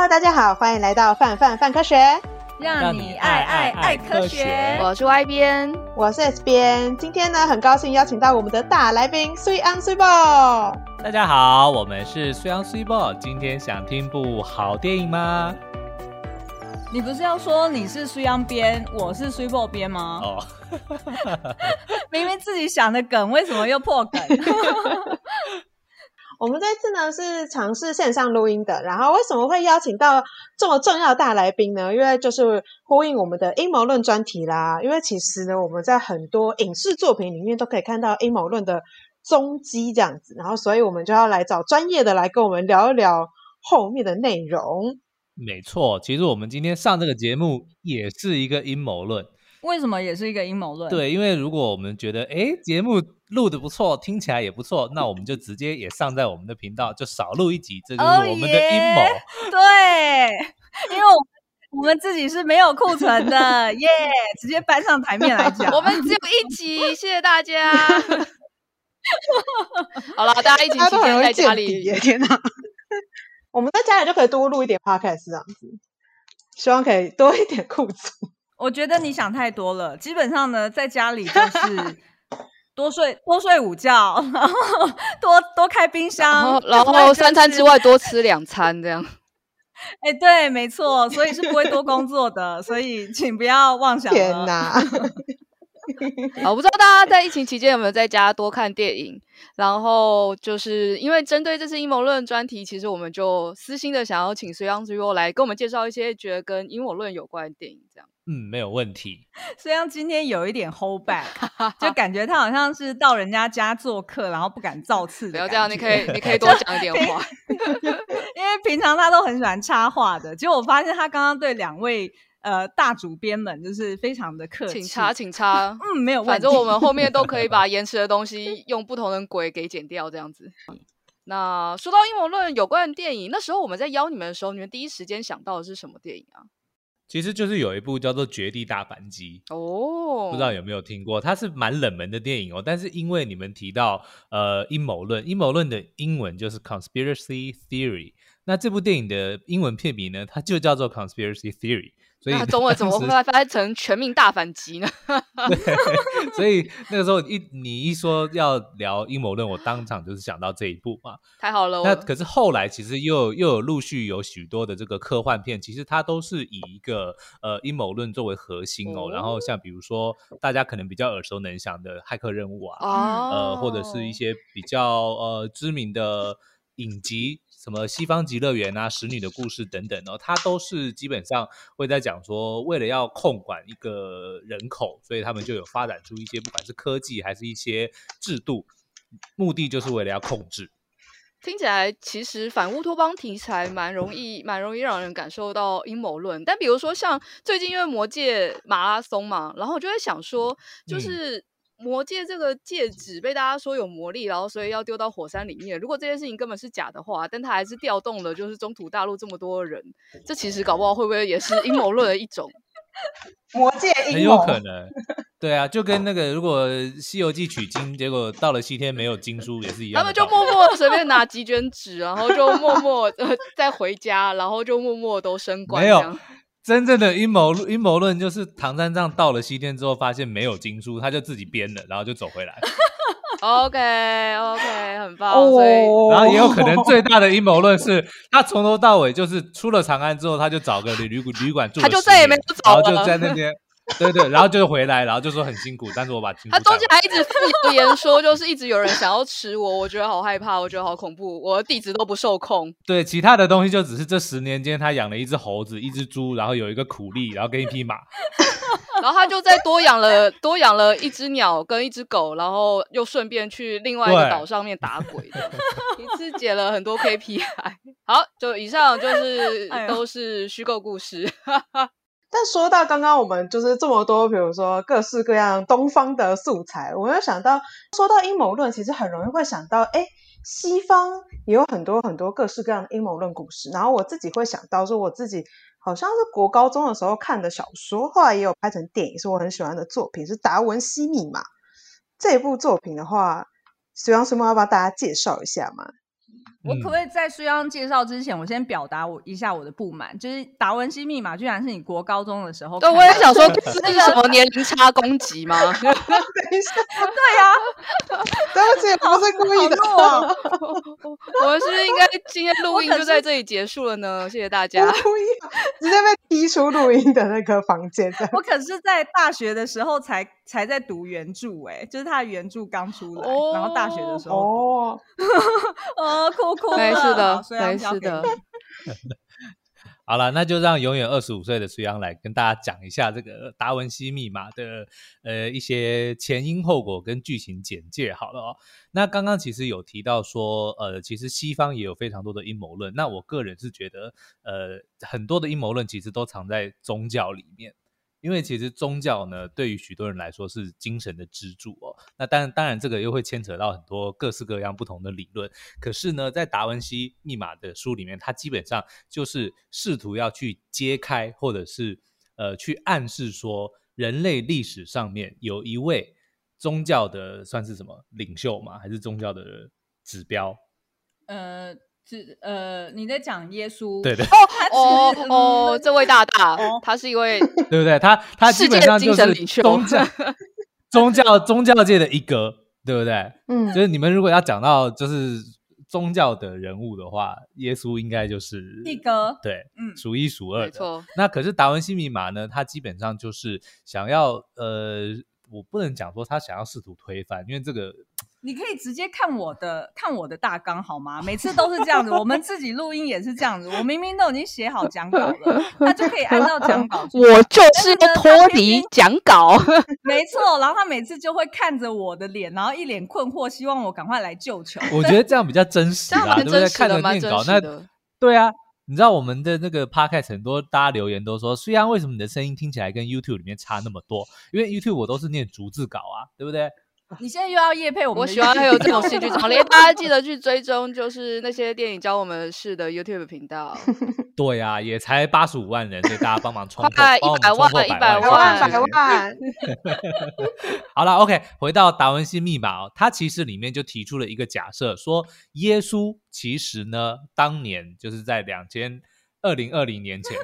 Hello，大家好，欢迎来到范范范科学，让你爱爱爱科学。我是 Y 编，我是 S 编。今天呢，很高兴邀请到我们的大来宾水尪水某。大家好，我们是水尪水某。今天想听部好电影吗？你不是要说你是水尪编，我是水某编吗？哦，明明自己想的梗，为什么又破梗？我们这次呢是尝试线上录音的，然后为什么会邀请到这么重要的大来宾呢？因为就是呼应我们的阴谋论专题啦。因为其实呢，我们在很多影视作品里面都可以看到阴谋论的踪迹这样子，然后所以我们就要来找专业的来跟我们聊一聊后面的内容。没错，其实我们今天上这个节目也是一个阴谋论。为什么也是一个阴谋论？对，因为如果我们觉得哎节目录的不错，听起来也不错，那我们就直接也上在我们的频道，就少录一集，这就是我们的阴谋。Oh、yeah, 对，因为我我们自己是没有库存的，耶、yeah，直接搬上台面来讲。我们只有一集，谢谢大家。好了，大家一起期间在家里，天哪，我们在家里就可以多录一点 podcast 这样子，希望可以多一点库存。我觉得你想太多了。基本上呢，在家里就是 多睡多睡午觉，然后 多多开冰箱，然后，然后三餐之外多吃两餐这样。哎，对，没错，所以是不会多工作的，所以请不要妄想了。天哪！我不知道大家在疫情期间有没有在家多看电影，然后就是因为针对这次阴谋论专题，其实我们就私心的想要请水尪水某来跟我们介绍一些觉得跟阴谋论有关的电影，这样。嗯，没有问题。虽然今天有一点 hold back，就感觉他好像是到人家家做客，然后不敢造次的。不要这样，你可以，你可以多讲一点话。因为平常他都很喜欢插话的，结果我发现他刚刚对两位呃大主编们就是非常的客气。请插，请插。嗯，没有问题。反正我们后面都可以把延迟的东西用不同的轨给剪掉，这样子。那说到阴谋论有关的电影，那时候我们在邀你们的时候，你们第一时间想到的是什么电影啊？其实就是有一部叫做《绝地大反击》哦，不知道有没有听过？它是蛮冷门的电影哦。但是因为你们提到呃阴谋论，阴谋论的英文就是 conspiracy theory。那这部电影的英文片名呢，它就叫做 conspiracy theory。所以那中文怎么会翻译成全民大反击呢？对，所以那个时候一你一说要聊阴谋论，我当场就是想到这一部嘛。太好了。那可是后来其实又又有陆续有许多的这个科幻片，其实它都是以一个呃阴谋论作为核心哦。哦然后像比如说大家可能比较耳熟能详的《骇客任务》啊，哦、呃或者是一些比较呃知名的影集。什么西方极乐园啊，使女的故事等等哦，它都是基本上会在讲说，为了要控管一个人口，所以他们就有发展出一些不管是科技还是一些制度，目的就是为了要控制。听起来其实反乌托邦题材蛮容易，蛮容易让人感受到阴谋论。但比如说像最近因为魔界马拉松嘛，然后我就会想说，就是。嗯魔戒这个戒指被大家说有魔力，然后所以要丢到火山里面。如果这件事情根本是假的话，但他还是调动了就是中土大陆这么多人，这其实搞不好会不会也是阴谋论的一种？魔戒阴谋很有可能，对啊，就跟那个如果西游记取经，结果到了西天没有经书也是一样。他们就默默随便拿几卷纸，然后就默默呃 再回家，然后就默默都升官。没有。真正的阴谋论，阴谋论就是唐三藏到了西天之后，发现没有经书，他就自己编了，然后就走回来。OK OK，很棒。所以，oh. 然后也有可能最大的阴谋论是他从头到尾就是出了长安之后，他就找个旅旅旅馆住，他就再也没有走了，然后就在那边。对对，然后就是回来，然后就说很辛苦，但是我把。他中间还一直谣 言说，就是一直有人想要吃我，我觉得好害怕，我觉得好恐怖，我的地址都不受控。对，其他的东西就只是这十年间，他养了一只猴子，一只猪，然后有一个苦力，然后跟一匹马，然后他就再多养了多养了一只鸟跟一只狗，然后又顺便去另外一个岛上面打鬼，一次解了很多 KPI。好，就以上就是都是虚构故事。但说到刚刚我们就是这么多，比如说各式各样东方的素材，我又想到，说到阴谋论，其实很容易会想到，哎，西方也有很多很多各式各样的阴谋论故事。然后我自己会想到，说我自己好像是国高中的时候看的小说，后来也有拍成电影，是我很喜欢的作品，是《达文西密码》这部作品的话，水尪水某要不要大家介绍一下嘛？我可不可以在书央介绍之前，我先表达我一下我的不满，就是达文西密码居然是你国高中的时候？对，我也想说，这是什么年龄差攻击吗？等一下，对呀、啊，对不起，不是故意的。我们是不是应该今天录音就在这里结束了呢？谢谢大家。不故意，直接被踢出录音的那个房间。我可是在大学的时候才才在读原著、欸，哎，就是他的原著刚出来、哦，然后大学的时候，哦，哦，酷酷，对，是的，对，是的。好了，那就让永远二十五岁的苏央来跟大家讲一下这个达文西密码的呃一些前因后果跟剧情简介。好了哦，那刚刚其实有提到说，呃，其实西方也有非常多的阴谋论。那我个人是觉得，呃，很多的阴谋论其实都藏在宗教里面。因为其实宗教呢，对于许多人来说是精神的支柱哦。那当然，当然这个又会牵扯到很多各式各样不同的理论。可是呢，在达文西密码的书里面，它基本上就是试图要去揭开，或者是呃去暗示说，人类历史上面有一位宗教的算是什么领袖吗？还是宗教的指标？呃。是呃，你在讲耶稣？对对哦哦哦，这位大大，哦、他是一位 对不对？他他基本上就是宗教 宗教宗教界的一哥，对不对？嗯，就是你们如果要讲到就是宗教的人物的话，耶稣应该就是一哥，对，嗯，数一数二的。没错。那可是达文西密码呢？他基本上就是想要呃，我不能讲说他想要试图推翻，因为这个。你可以直接看我的看我的大纲好吗？每次都是这样子，我们自己录音也是这样子。我明明都已经写好讲稿了，他就可以按照讲稿。我就是脱离讲稿，没错。然后他每次就会看着我的脸，然后一脸困惑，希望我赶快来救球。我觉得这样比较真实啊，对不对？看着念稿，那对啊。你知道我们的那个 podcast 很多大家留言都说，虽然为什么你的声音听起来跟 YouTube 里面差那么多？因为 YouTube 我都是念逐字稿啊，对不对？你现在又要夜配我们？我喜欢还有这种戏剧张力，大家记得去追踪，就是那些电影教我们事的 YouTube 频道。对呀、啊，也才八十五万人，所以大家帮忙 冲破，一百万，一百万，一百万。好了，OK，回到达文西密码哦，它其实里面就提出了一个假设，说耶稣其实呢，当年就是在两千二零二零年前，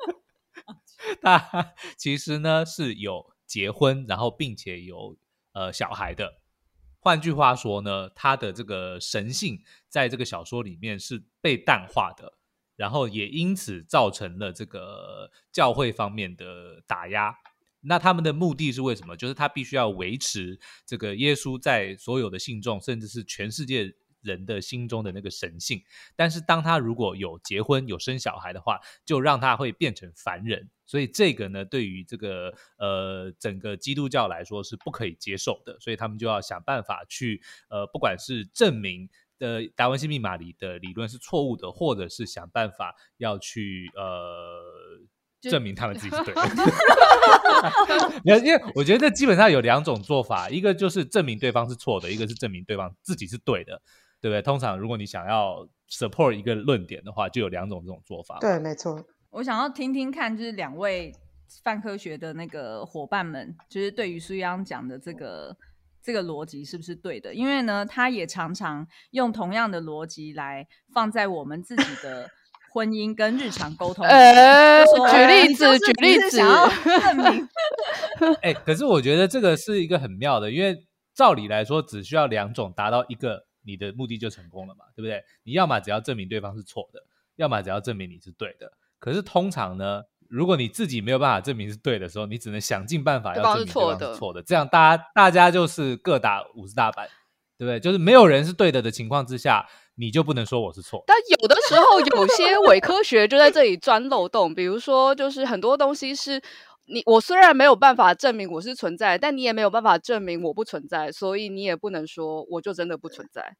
他其实呢是有结婚，然后并且有。呃，小孩的，换句话说呢，他的这个神性在这个小说里面是被淡化的，然后也因此造成了这个教会方面的打压。那他们的目的是为什么？就是他必须要维持这个耶稣在所有的信众，甚至是全世界人的心中的那个神性。但是当他如果有结婚、有生小孩的话，就让他会变成凡人。所以这个呢，对于这个呃整个基督教来说是不可以接受的，所以他们就要想办法去呃，不管是证明的达文西密码里的理论是错误的，或者是想办法要去呃证明他们自己是对的。因为我觉得这基本上有两种做法，一个就是证明对方是错的，一个是证明对方自己是对的，对不对？通常如果你想要 support 一个论点的话，就有两种这种做法。对，没错。我想要听听看，就是两位泛科学的那个伙伴们，就是对于苏央讲的这个这个逻辑是不是对的？因为呢，他也常常用同样的逻辑来放在我们自己的婚姻跟日常沟通。呃，举例子，举例子，证明。哎，可是我觉得这个是一个很妙的，因为照理来说，只需要两种达到一个，你的目的就成功了嘛，对不对？你要么只要证明对方是错的，要么只要证明你是对的。可是通常呢，如果你自己没有办法证明是对的时候，你只能想尽办法要证明对方是错的。这样大家大家就是各打五十大板，对不对？就是没有人是对的的情况之下，你就不能说我是错。但有的时候有些伪科学就在这里钻漏洞，比如说就是很多东西是你我虽然没有办法证明我是存在，但你也没有办法证明我不存在，所以你也不能说我就真的不存在。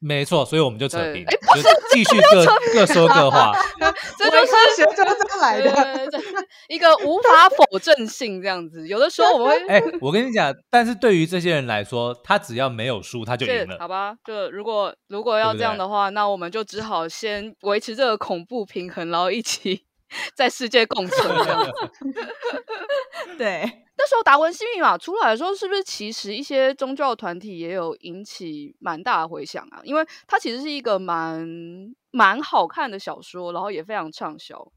没错，所以我们就扯平，就继续 各各说各话。这就是学这么来的，一个无法否证性这样子。有的时候我们会，哎，我跟你讲，但是对于这些人来说，他只要没有输，他就赢了。好吧，就如果如果要这样的话，那我们就只好先维持这个恐怖平衡，然后一起在世界共存这样子。对，那时候达文西密码出来的时候，是不是其实一些宗教团体也有引起蛮大的回响啊？因为它其实是一个蛮蛮好看的小说，然后也非常畅销。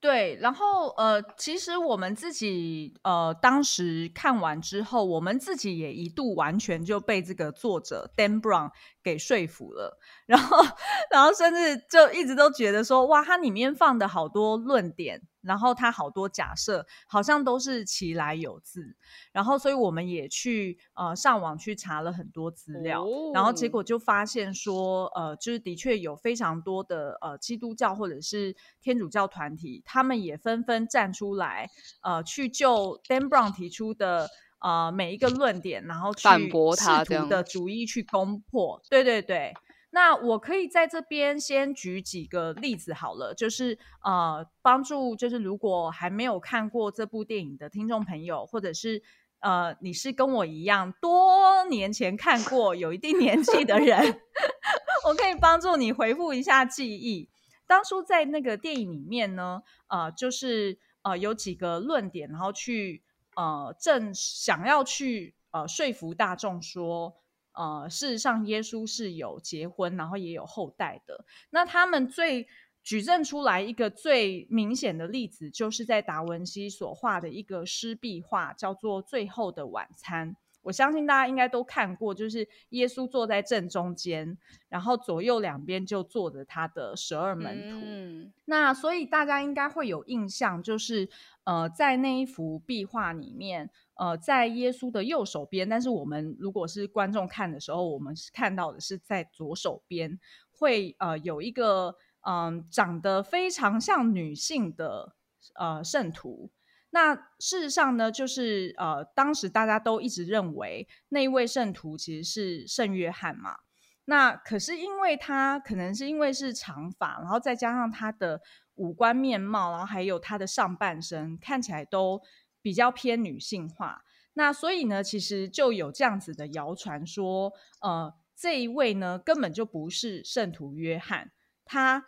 对，然后呃，其实我们自己呃，当时看完之后，我们自己也一度完全就被这个作者 Dan Brown 给说服了，然后，然后甚至就一直都觉得说，哇，它里面放的好多论点。然后它好多假设好像都是其来有自，然后所以我们也去呃上网去查了很多资料，哦、然后结果就发现说呃就是的确有非常多的呃基督教或者是天主教团体，他们也纷纷站出来呃去就 Dan Brown 提出的呃每一个论点，然后去反驳他的主义去攻破，对对对。那我可以在这边先举几个例子好了，就是呃，帮助就是如果还没有看过这部电影的听众朋友，或者是呃，你是跟我一样多年前看过有一定年纪的人，我可以帮助你回复一下记忆。当初在那个电影里面呢，呃，就是呃有几个论点，然后去呃正想要去呃说服大众说。呃，事实上，耶稣是有结婚，然后也有后代的。那他们最举证出来一个最明显的例子，就是在达文西所画的一个湿壁画，叫做《最后的晚餐》。我相信大家应该都看过，就是耶稣坐在正中间，然后左右两边就坐着他的十二门徒。嗯、那所以大家应该会有印象，就是呃，在那一幅壁画里面，呃，在耶稣的右手边，但是我们如果是观众看的时候，我们看到的是在左手边，会呃有一个嗯、呃、长得非常像女性的呃圣徒。那事实上呢，就是呃，当时大家都一直认为那一位圣徒其实是圣约翰嘛。那可是因为他可能是因为是长发，然后再加上他的五官面貌，然后还有他的上半身看起来都比较偏女性化。那所以呢，其实就有这样子的谣传说，呃，这一位呢根本就不是圣徒约翰，他。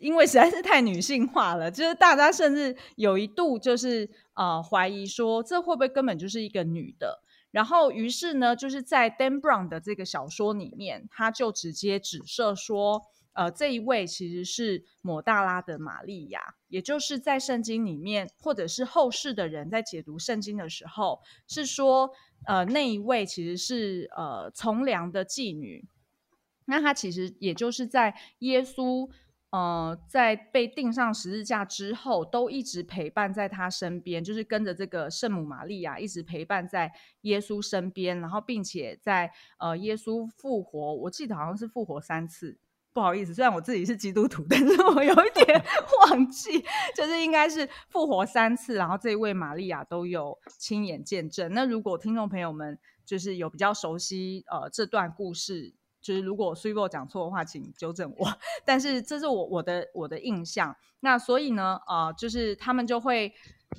因为实在是太女性化了，就是大家甚至有一度就是呃怀疑说，这会不会根本就是一个女的？然后于是呢，就是在 Dan Brown 的这个小说里面，他就直接指涉说，呃，这一位其实是抹大拉的玛利亚，也就是在圣经里面，或者是后世的人在解读圣经的时候，是说，呃，那一位其实是呃从良的妓女，那他其实也就是在耶稣。呃，在被钉上十字架之后，都一直陪伴在他身边，就是跟着这个圣母玛利亚一直陪伴在耶稣身边，然后并且在呃耶稣复活，我记得好像是复活三次，不好意思，虽然我自己是基督徒，但是我有一点 忘记，就是应该是复活三次，然后这一位玛利亚都有亲眼见证。那如果听众朋友们就是有比较熟悉呃这段故事。就是如果 Suvo 讲错的话，请纠正我。但是这是我我的我的印象。那所以呢，呃，就是他们就会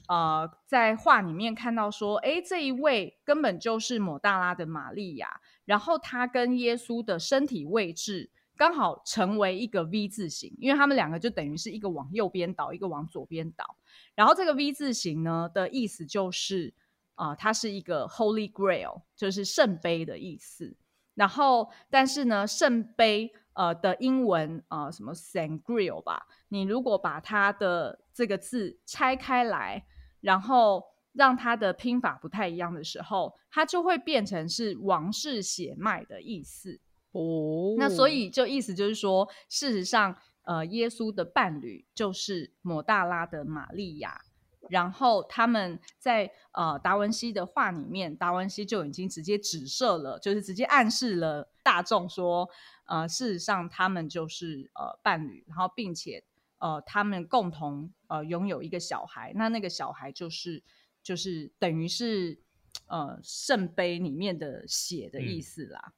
呃在画里面看到说，哎，这一位根本就是抹大拉的玛利亚，然后他跟耶稣的身体位置刚好成为一个 V 字形，因为他们两个就等于是一个往右边倒，一个往左边倒。然后这个 V 字形呢的意思就是啊、它是一个 Holy Grail，就是圣杯的意思。然后，但是呢，圣杯呃的英文呃什么 San Grail 吧，你如果把它的这个字拆开来，然后让它的拼法不太一样的时候，它就会变成是王室血脉的意思哦。那所以就意思就是说，事实上，呃，耶稣的伴侣就是抹大拉的玛利亚。然后他们在呃达文西的画里面，达文西就已经直接指涉了，就是直接暗示了大众说，呃，事实上他们就是呃伴侣，然后并且呃他们共同呃拥有一个小孩，那那个小孩就是就是等于是呃圣杯里面的血的意思啦，嗯、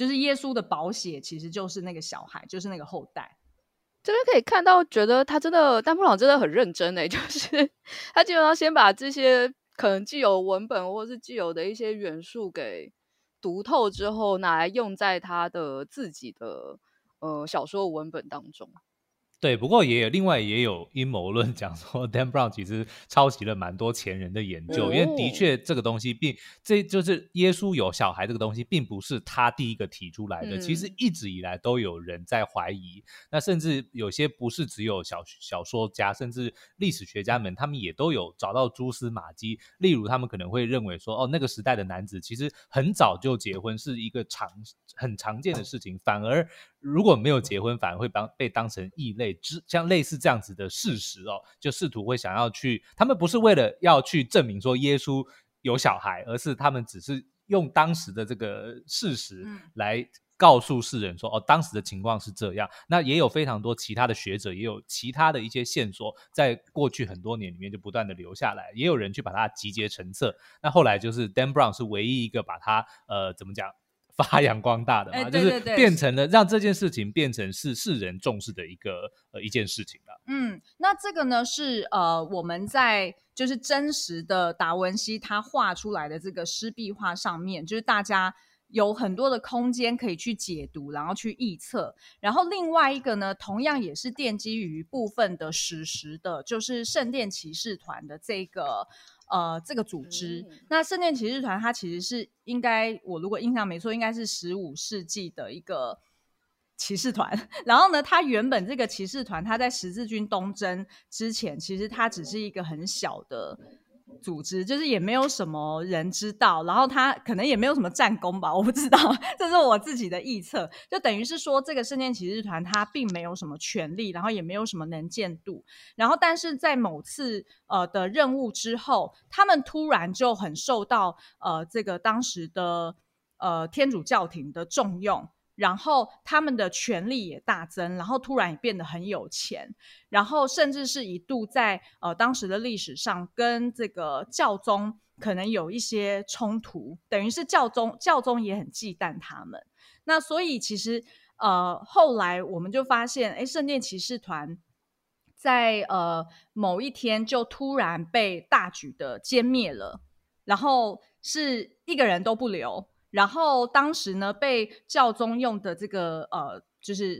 就是耶稣的宝血其实就是那个小孩，就是那个后代。这边可以看到，觉得他真的，丹布朗真的很认真诶，就是他基本上先把这些可能既有文本或是既有的一些元素给读透之后，拿来用在他的自己的呃小说文本当中。对，不过也有另外也有阴谋论讲说，Dan Brown 其实抄袭了蛮多前人的研究，嗯、因为的确这个东西并这就是耶稣有小孩这个东西，并不是他第一个提出来的，嗯、其实一直以来都有人在怀疑。那甚至有些不是只有小小说家，甚至历史学家们，他们也都有找到蛛丝马迹。例如，他们可能会认为说，哦，那个时代的男子其实很早就结婚，是一个常很常见的事情，反而。如果没有结婚，反而会当被当成异类，之像类似这样子的事实哦，就试图会想要去，他们不是为了要去证明说耶稣有小孩，而是他们只是用当时的这个事实来告诉世人说，哦，当时的情况是这样。那也有非常多其他的学者，也有其他的一些线索，在过去很多年里面就不断的留下来，也有人去把它集结成册。那后来就是 Dan Brown 是唯一一个把它呃怎么讲？发扬光大的嘛，就是变成了让这件事情变成是世人重视的一个呃一件事情了。嗯，那这个呢是呃我们在就是真实的达文西他画出来的这个湿壁画上面，就是大家有很多的空间可以去解读，然后去臆测。然后另外一个呢，同样也是奠基于部分的史实的，就是圣殿骑士团的这个。呃，这个组织，嗯、那圣殿骑士团，它其实是应该，我如果印象没错，应该是十五世纪的一个骑士团。然后呢，它原本这个骑士团，它在十字军东征之前，其实它只是一个很小的。组织就是也没有什么人知道，然后他可能也没有什么战功吧，我不知道，这是我自己的臆测。就等于是说，这个圣殿骑士团他并没有什么权利，然后也没有什么能见度，然后但是在某次呃的任务之后，他们突然就很受到呃这个当时的呃天主教廷的重用。然后他们的权力也大增，然后突然也变得很有钱，然后甚至是一度在呃当时的历史上跟这个教宗可能有一些冲突，等于是教宗教宗也很忌惮他们。那所以其实呃后来我们就发现，哎，圣殿骑士团在呃某一天就突然被大举的歼灭了，然后是一个人都不留。然后当时呢，被教宗用的这个呃，就是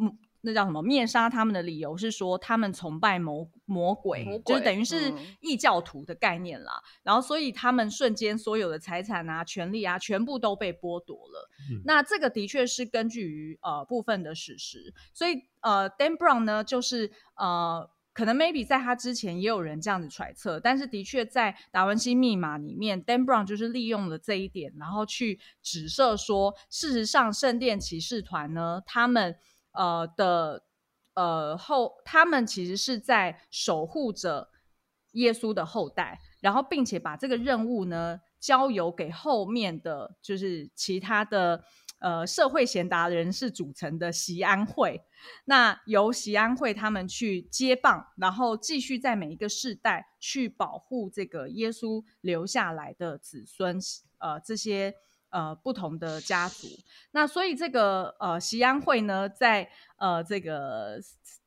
嗯，那叫什么灭杀他们的理由是说他们崇拜魔魔鬼，魔鬼就是等于是异教徒的概念啦。嗯、然后所以他们瞬间所有的财产啊、权利啊，全部都被剥夺了。嗯、那这个的确是根据于呃部分的史实，所以呃，Dan Brown 呢，就是呃。可能 maybe 在他之前也有人这样子揣测，但是的确在达文西密码里面，Dan Brown 就是利用了这一点，然后去指涉说，事实上圣殿骑士团呢，他们呃的呃后，他们其实是在守护着耶稣的后代，然后并且把这个任务呢交由给后面的就是其他的。呃，社会贤达人士组成的席安会，那由席安会他们去接棒，然后继续在每一个世代去保护这个耶稣留下来的子孙，呃，这些呃不同的家族。那所以这个呃锡安会呢，在呃这个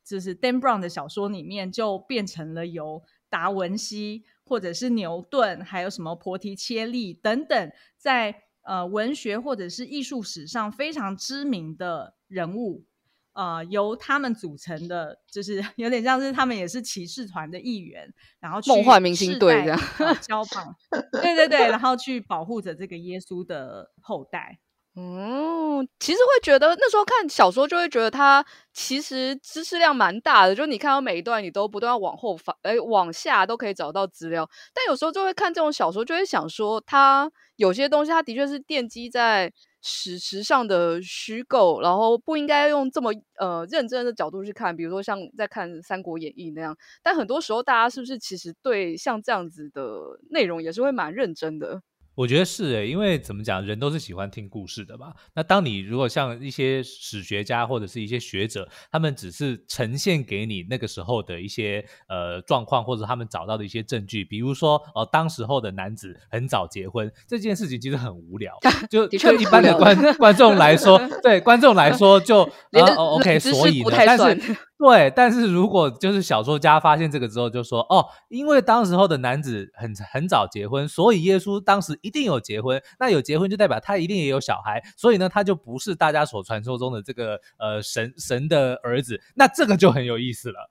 就是 Dan Brown 的小说里面，就变成了由达文西或者是牛顿，还有什么波提切利等等在。呃，文学或者是艺术史上非常知名的人物，呃，由他们组成的，就是有点像是他们也是骑士团的一员，然后梦幻明星队这样 交棒，对对对，然后去保护着这个耶稣的后代。嗯，其实会觉得那时候看小说就会觉得它其实知识量蛮大的，就你看到每一段你都不断往后翻，哎，往下都可以找到资料。但有时候就会看这种小说，就会想说它有些东西它的确是奠基在史实上的虚构，然后不应该用这么呃认真的角度去看，比如说像在看《三国演义》那样。但很多时候大家是不是其实对像这样子的内容也是会蛮认真的？我觉得是诶，因为怎么讲，人都是喜欢听故事的嘛。那当你如果像一些史学家或者是一些学者，他们只是呈现给你那个时候的一些呃状况，或者他们找到的一些证据，比如说哦、呃，当时候的男子很早结婚这件事情，其实很无聊。就对一般的观观众来说，对观众来说就 呃 OK，所以呢，但是。对，但是如果就是小说家发现这个之后，就说哦，因为当时候的男子很很早结婚，所以耶稣当时一定有结婚。那有结婚就代表他一定也有小孩，所以呢，他就不是大家所传说中的这个呃神神的儿子。那这个就很有意思了。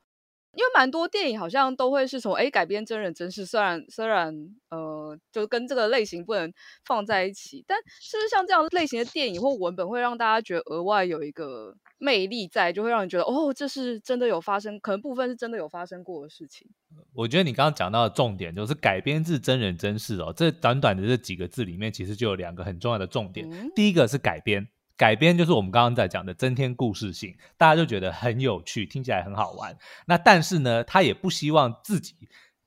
因为蛮多电影好像都会是从哎改编真人真事，虽然虽然呃，就跟这个类型不能放在一起，但是不是像这样类型的电影或文本会让大家觉得额外有一个魅力在，就会让人觉得哦，这是真的有发生，可能部分是真的有发生过的事情。我觉得你刚刚讲到的重点就是改编自真人真事哦，这短短的这几个字里面，其实就有两个很重要的重点。嗯、第一个是改编。改编就是我们刚刚在讲的增添故事性，大家就觉得很有趣，听起来很好玩。那但是呢，他也不希望自己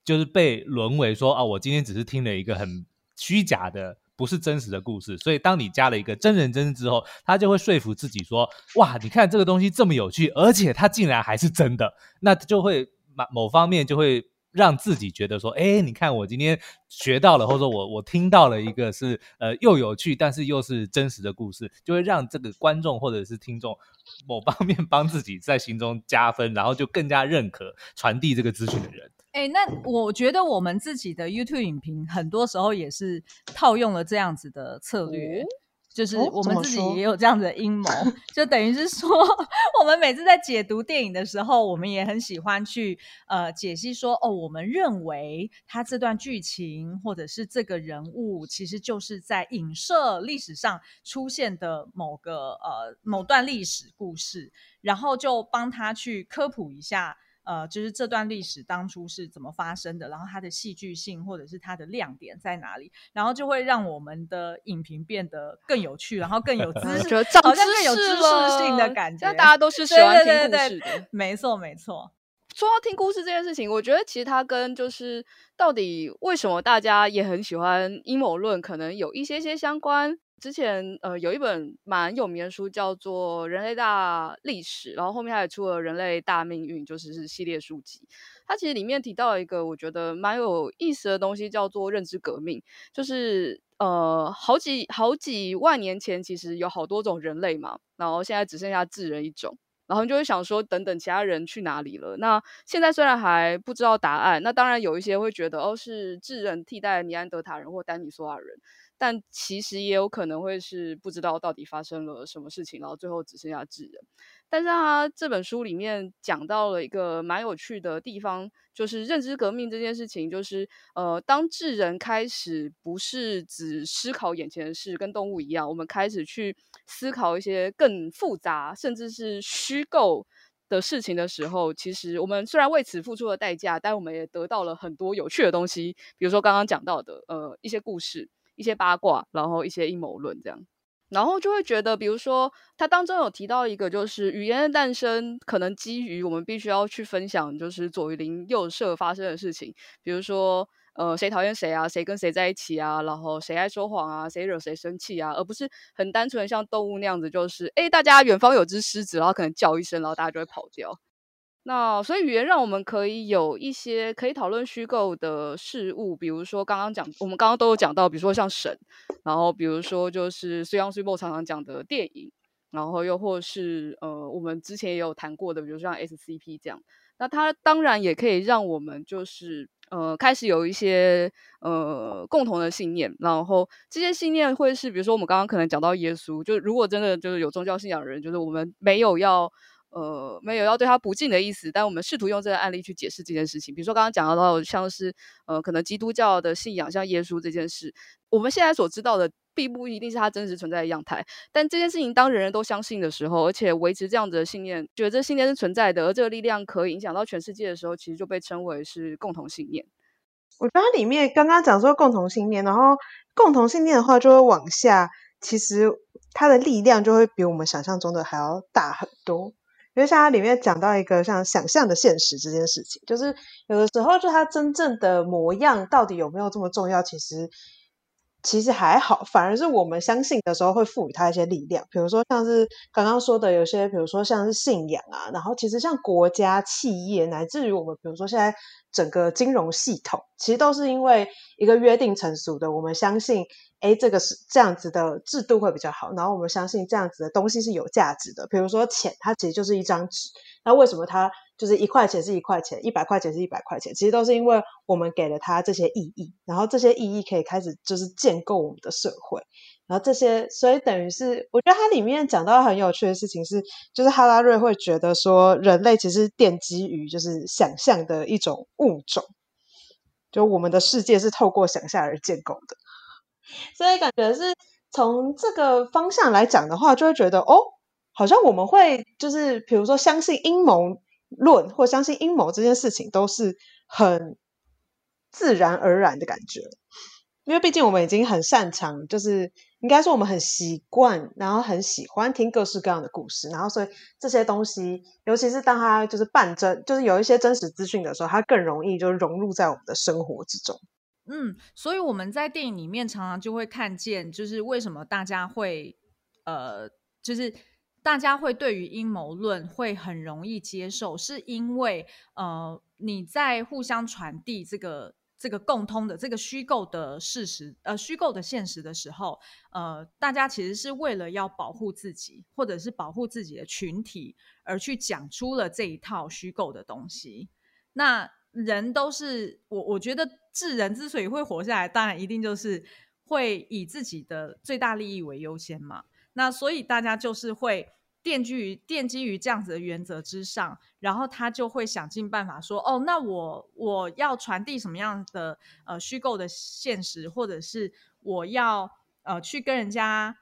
就是被沦为说啊，我今天只是听了一个很虚假的、不是真实的故事。所以当你加了一个真人真事之后，他就会说服自己说，哇，你看这个东西这么有趣，而且它竟然还是真的，那就会某某方面就会。让自己觉得说，哎，你看我今天学到了，或者说我我听到了一个是呃又有趣，但是又是真实的故事，就会让这个观众或者是听众某方面帮自己在心中加分，然后就更加认可传递这个资讯的人。哎，那我觉得我们自己的 YouTube 影评很多时候也是套用了这样子的策略。嗯就是我们自己也有这样子的阴谋，哦、就等于是说，我们每次在解读电影的时候，我们也很喜欢去呃解析说，哦，我们认为他这段剧情或者是这个人物，其实就是在影射历史上出现的某个呃某段历史故事，然后就帮他去科普一下。呃，就是这段历史当初是怎么发生的，然后它的戏剧性或者是它的亮点在哪里，然后就会让我们的影评变得更有趣，然后更有知识，好像更有知识性的感觉。大家都是喜欢听故事的，对对对对，没错没错。说到听故事这件事情，我觉得其实它跟就是到底为什么大家也很喜欢阴谋论，可能有一些些相关。之前呃有一本蛮有名的书叫做《人类大历史》，然后后面还出了《人类大命运》，就是是系列书籍。它其实里面提到一个我觉得蛮有意思的东西，叫做认知革命。就是呃好几好几万年前，其实有好多种人类嘛，然后现在只剩下智人一种。然后你就会想说，等等其他人去哪里了？那现在虽然还不知道答案，那当然有一些会觉得哦是智人替代尼安德塔人或丹尼索瓦人。但其实也有可能会是不知道到底发生了什么事情，然后最后只剩下智人。但是他这本书里面讲到了一个蛮有趣的地方，就是认知革命这件事情，就是呃，当智人开始不是只思考眼前的事，跟动物一样，我们开始去思考一些更复杂甚至是虚构的事情的时候，其实我们虽然为此付出了代价，但我们也得到了很多有趣的东西，比如说刚刚讲到的呃一些故事。一些八卦，然后一些阴谋论这样，然后就会觉得，比如说他当中有提到一个，就是语言的诞生可能基于我们必须要去分享，就是左邻右舍发生的事情，比如说呃谁讨厌谁啊，谁跟谁在一起啊，然后谁爱说谎啊，谁惹谁生气啊，而不是很单纯像动物那样子，就是诶大家远方有只狮子，然后可能叫一声，然后大家就会跑掉。那所以语言让我们可以有一些可以讨论虚构的事物，比如说刚刚讲，我们刚刚都有讲到，比如说像神，然后比如说就是水央水波常常讲的电影，然后又或是呃我们之前也有谈过的，比如说像 SCP 这样。那它当然也可以让我们就是呃开始有一些呃共同的信念，然后这些信念会是比如说我们刚刚可能讲到耶稣，就如果真的就是有宗教信仰的人，就是我们没有要。呃，没有要对他不敬的意思，但我们试图用这个案例去解释这件事情。比如说刚刚讲到像是呃，可能基督教的信仰，像耶稣这件事，我们现在所知道的并不一定是他真实存在的样态。但这件事情当人人都相信的时候，而且维持这样子的信念，觉得这信念是存在的，而这个力量可以影响到全世界的时候，其实就被称为是共同信念。我觉得它里面刚刚讲说共同信念，然后共同信念的话就会往下，其实它的力量就会比我们想象中的还要大很多。因为像它里面讲到一个像想象的现实这件事情，就是有的时候就它真正的模样到底有没有这么重要？其实其实还好，反而是我们相信的时候会赋予它一些力量。比如说像是刚刚说的有些，比如说像是信仰啊，然后其实像国家、企业，乃至于我们比如说现在整个金融系统，其实都是因为一个约定成熟的，我们相信哎，这个是这样子的制度会比较好，然后我们相信这样子的东西是有价值的。比如说钱，它其实就是一张纸，那为什么它就是一块钱是一块钱，一百块钱是一百块钱？其实都是因为我们给了它这些意义，然后这些意义可以开始就是建构我们的社会。然后这些，所以等于是，我觉得它里面讲到很有趣的事情是，就是哈拉瑞会觉得说，人类其实奠基于就是想象的一种物种，就我们的世界是透过想象而建构的。所以感觉是从这个方向来讲的话，就会觉得哦，好像我们会就是比如说相信阴谋论或相信阴谋这件事情，都是很自然而然的感觉。因为毕竟我们已经很擅长，就是应该说我们很习惯，然后很喜欢听各式各样的故事，然后所以这些东西，尤其是当它就是半真，就是有一些真实资讯的时候，它更容易就融入在我们的生活之中。嗯，所以我们在电影里面常常就会看见，就是为什么大家会，呃，就是大家会对于阴谋论会很容易接受，是因为呃，你在互相传递这个这个共通的这个虚构的事实，呃，虚构的现实的时候，呃，大家其实是为了要保护自己，或者是保护自己的群体，而去讲出了这一套虚构的东西。那人都是我，我觉得智人之所以会活下来，当然一定就是会以自己的最大利益为优先嘛。那所以大家就是会奠基于奠基于这样子的原则之上，然后他就会想尽办法说：哦，那我我要传递什么样的呃虚构的现实，或者是我要呃去跟人家。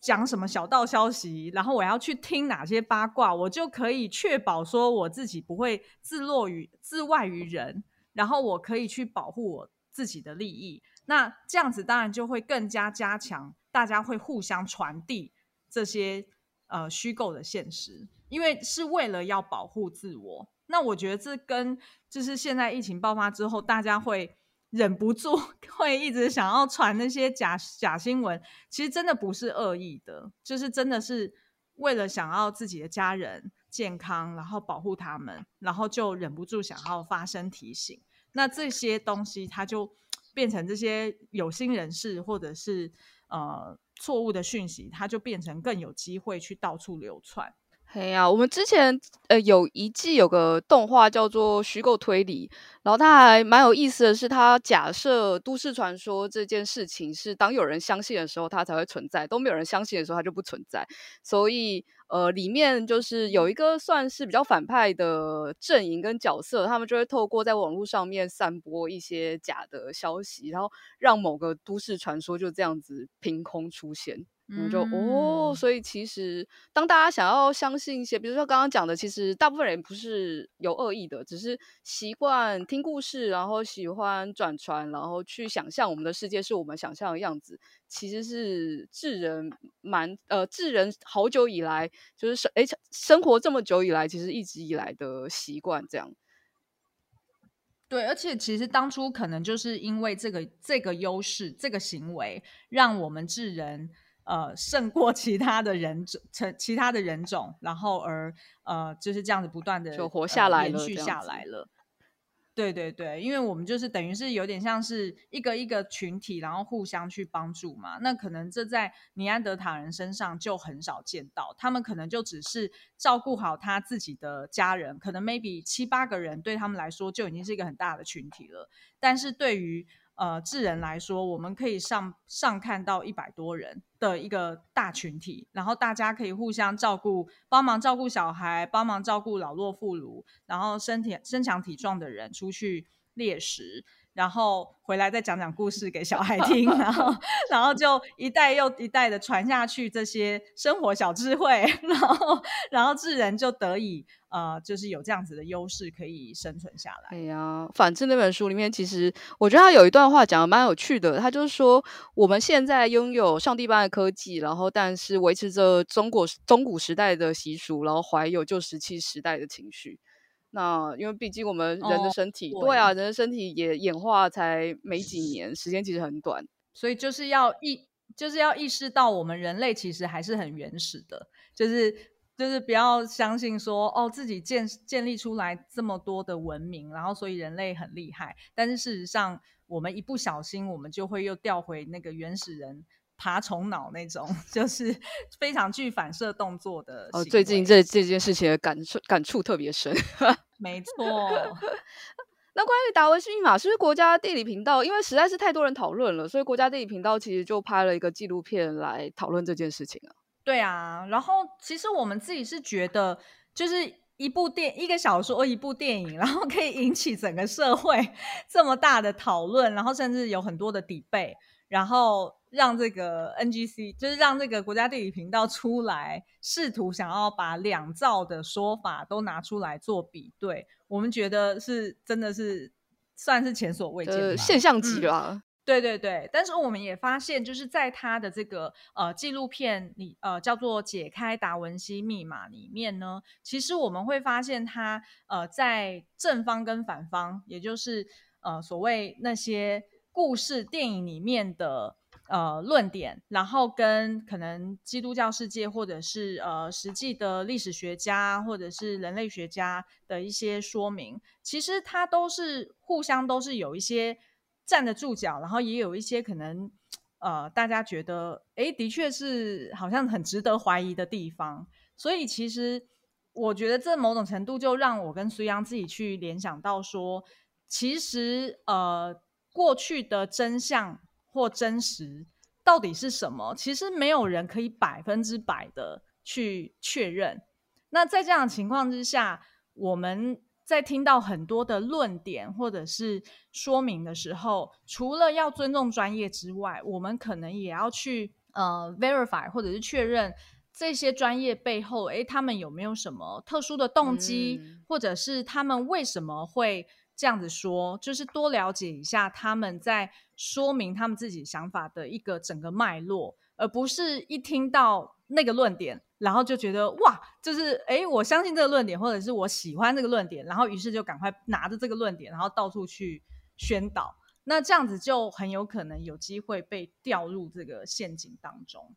讲什么小道消息，然后我要去听哪些八卦，我就可以确保说我自己不会自落于自外于人，然后我可以去保护我自己的利益。那这样子当然就会更加加强，大家会互相传递这些呃虚构的现实，因为是为了要保护自我。那我觉得这跟就是现在疫情爆发之后，大家会。忍不住 会一直想要传那些假假新闻，其实真的不是恶意的，就是真的是为了想要自己的家人健康，然后保护他们，然后就忍不住想要发声提醒。那这些东西，它就变成这些有心人士或者是呃错误的讯息，它就变成更有机会去到处流窜。哎呀，我们之前呃有一季有个动画叫做《虚构推理》，然后它还蛮有意思的是，它假设都市传说这件事情是当有人相信的时候，它才会存在；都没有人相信的时候，它就不存在。所以呃，里面就是有一个算是比较反派的阵营跟角色，他们就会透过在网络上面散播一些假的消息，然后让某个都市传说就这样子凭空出现。嗯，就哦，所以其实当大家想要相信一些，比如说刚刚讲的，其实大部分人不是有恶意的，只是习惯听故事，然后喜欢转传，然后去想象我们的世界是我们想象的样子，其实是智人蛮呃智人好久以来就是生诶生活这么久以来，其实一直以来的习惯这样。对，而且其实当初可能就是因为这个这个优势，这个行为让我们智人。呃，胜过其他的人种，成其他的人种，然后而呃，就是这样子不断的就活下来了，呃、延续下来了。对对对，因为我们就是等于是有点像是一个一个群体，然后互相去帮助嘛。那可能这在尼安德塔人身上就很少见到，他们可能就只是照顾好他自己的家人，可能 maybe 七八个人对他们来说就已经是一个很大的群体了。但是对于呃，智人来说，我们可以上上看到一百多人的一个大群体，然后大家可以互相照顾，帮忙照顾小孩，帮忙照顾老弱妇孺，然后身体身强体壮的人出去猎食。然后回来再讲讲故事给小孩听，然后 然后就一代又一代的传下去这些生活小智慧，然后然后智人就得以呃，就是有这样子的优势可以生存下来。哎呀，反正那本书里面，其实我觉得他有一段话讲的蛮有趣的，他就是说我们现在拥有上帝般的科技，然后但是维持着中国中古时代的习俗，然后怀有旧石器时代的情绪。那因为毕竟我们人的身体，哦、对啊，人的身体也演化才没几年，时间其实很短，所以就是要意，就是要意识到我们人类其实还是很原始的，就是就是不要相信说哦自己建建立出来这么多的文明，然后所以人类很厉害，但是事实上我们一不小心，我们就会又掉回那个原始人爬虫脑那种，就是非常具反射动作的。哦，最近这这件事情的感触感触特别深。没错。那关于达文西密码，是不是国家地理频道？因为实在是太多人讨论了，所以国家地理频道其实就拍了一个纪录片来讨论这件事情啊。对啊，然后其实我们自己是觉得，就是一部电一个小说，一部电影，然后可以引起整个社会这么大的讨论，然后甚至有很多的 debate，然后让这个 NGC 就是让这个国家地理频道出来，试图想要把两造的说法都拿出来做比对。我们觉得是真的是算是前所未见的、呃、现象级了、嗯。对对对，但是我们也发现，就是在他的这个呃纪录片里，呃叫做《解开达文西密码》里面呢，其实我们会发现他呃在正方跟反方，也就是呃所谓那些故事电影里面的。呃，论点，然后跟可能基督教世界或者是呃实际的历史学家或者是人类学家的一些说明，其实它都是互相都是有一些站得住脚，然后也有一些可能呃大家觉得诶，的确是好像很值得怀疑的地方。所以其实我觉得这某种程度就让我跟苏央自己去联想到说，其实呃过去的真相。或真实到底是什么？其实没有人可以百分之百的去确认。那在这样的情况之下，我们在听到很多的论点或者是说明的时候，除了要尊重专业之外，我们可能也要去呃 verify 或者是确认这些专业背后，诶，他们有没有什么特殊的动机，嗯、或者是他们为什么会。这样子说，就是多了解一下他们在说明他们自己想法的一个整个脉络，而不是一听到那个论点，然后就觉得哇，就是诶，我相信这个论点，或者是我喜欢这个论点，然后于是就赶快拿着这个论点，然后到处去宣导。那这样子就很有可能有机会被掉入这个陷阱当中。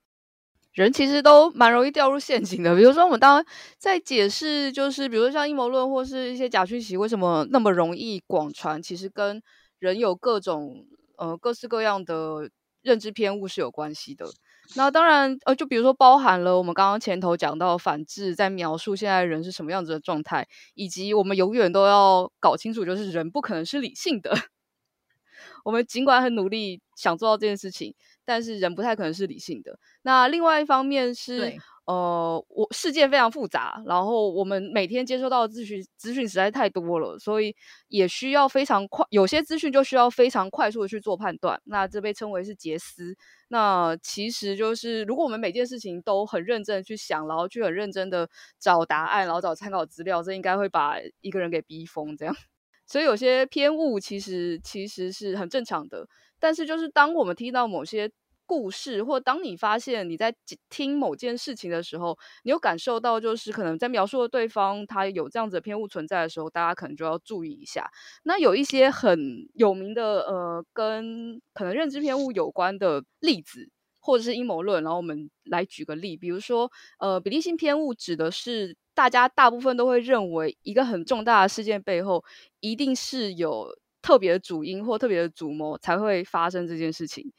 人其实都蛮容易掉入陷阱的，比如说我们当在解释，就是比如说像阴谋论或是一些假讯息为什么那么容易广传，其实跟人有各种呃各式各样的认知偏误是有关系的。那当然呃，就比如说包含了我们刚刚前头讲到反智，在描述现在人是什么样子的状态，以及我们永远都要搞清楚，就是人不可能是理性的。我们尽管很努力想做到这件事情。但是人不太可能是理性的。那另外一方面是，呃，我世界非常复杂，然后我们每天接收到的资讯资讯实在太多了，所以也需要非常快，有些资讯就需要非常快速的去做判断。那这被称为是杰思。那其实就是如果我们每件事情都很认真的去想，然后去很认真的找答案，然后找参考资料，这应该会把一个人给逼疯这样。所以有些偏误其实其实是很正常的。但是，就是当我们听到某些故事，或当你发现你在听某件事情的时候，你有感受到，就是可能在描述的对方他有这样子的偏误存在的时候，大家可能就要注意一下。那有一些很有名的，呃，跟可能认知偏误有关的例子，或者是阴谋论，然后我们来举个例，比如说，呃，比例性偏误指的是大家大部分都会认为一个很重大的事件背后一定是有。特别的主因或特别的主谋才会发生这件事情。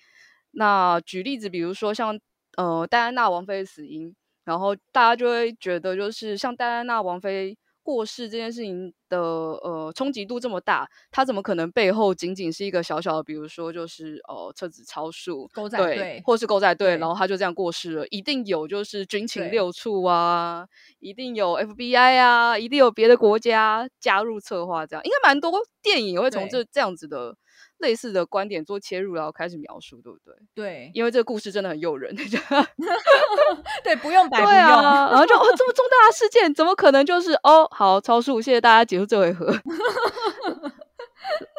那举例子，比如说像呃戴安娜王妃的死因，然后大家就会觉得，就是像戴安娜王妃。过世这件事情的呃冲击度这么大，他怎么可能背后仅仅是一个小小的，比如说就是呃车子超速，狗仔队，对，或是狗仔队，然后他就这样过世了，一定有就是军情六处啊，一定有 FBI 啊，一定有别的国家加入策划，这样应该蛮多电影也会从这这样子的。类似的观点做切入，然后开始描述，对不对？对，因为这个故事真的很诱人。对，不用白不用。然后就哦，这么重大的事件，怎么可能就是哦？好，超速，谢谢大家，结束这回合。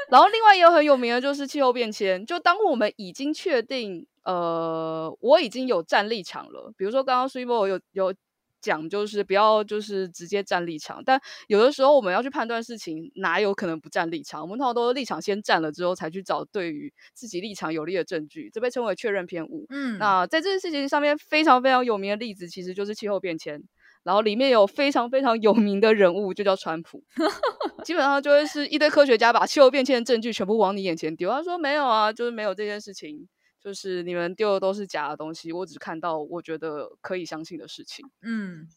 然后另外一个很有名的就是气候变迁。就当我们已经确定，呃，我已经有站立场了，比如说刚刚 Super 有有。讲就是不要就是直接站立场，但有的时候我们要去判断事情，哪有可能不站立场？我们通常都是立场先站了之后，才去找对于自己立场有利的证据，这被称为确认偏误。嗯，那在这件事情上面非常非常有名的例子，其实就是气候变迁。然后里面有非常非常有名的人物，就叫川普。基本上就会是一堆科学家把气候变迁的证据全部往你眼前丢。他说没有啊，就是没有这件事情，就是你们丢的都是假的东西。我只看到我觉得可以相信的事情。嗯，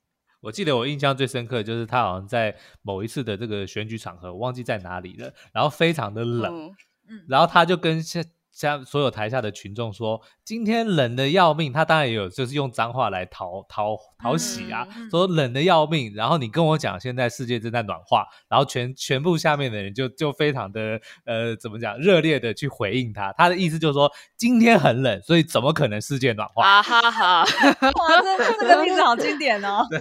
我记得我印象最深刻的就是他好像在某一次的这个选举场合，我忘记在哪里了，然后非常的冷，嗯，然后他就跟现像所有台下的群众说，今天冷的要命，他当然也有，就是用脏话来讨讨讨喜啊，嗯、说冷的要命。然后你跟我讲，现在世界正在暖化，然后全全部下面的人就就非常的呃，怎么讲，热烈的去回应他。他的意思就是说，今天很冷，所以怎么可能世界暖化？啊哈哈！哇，这这个例子好经典哦。对。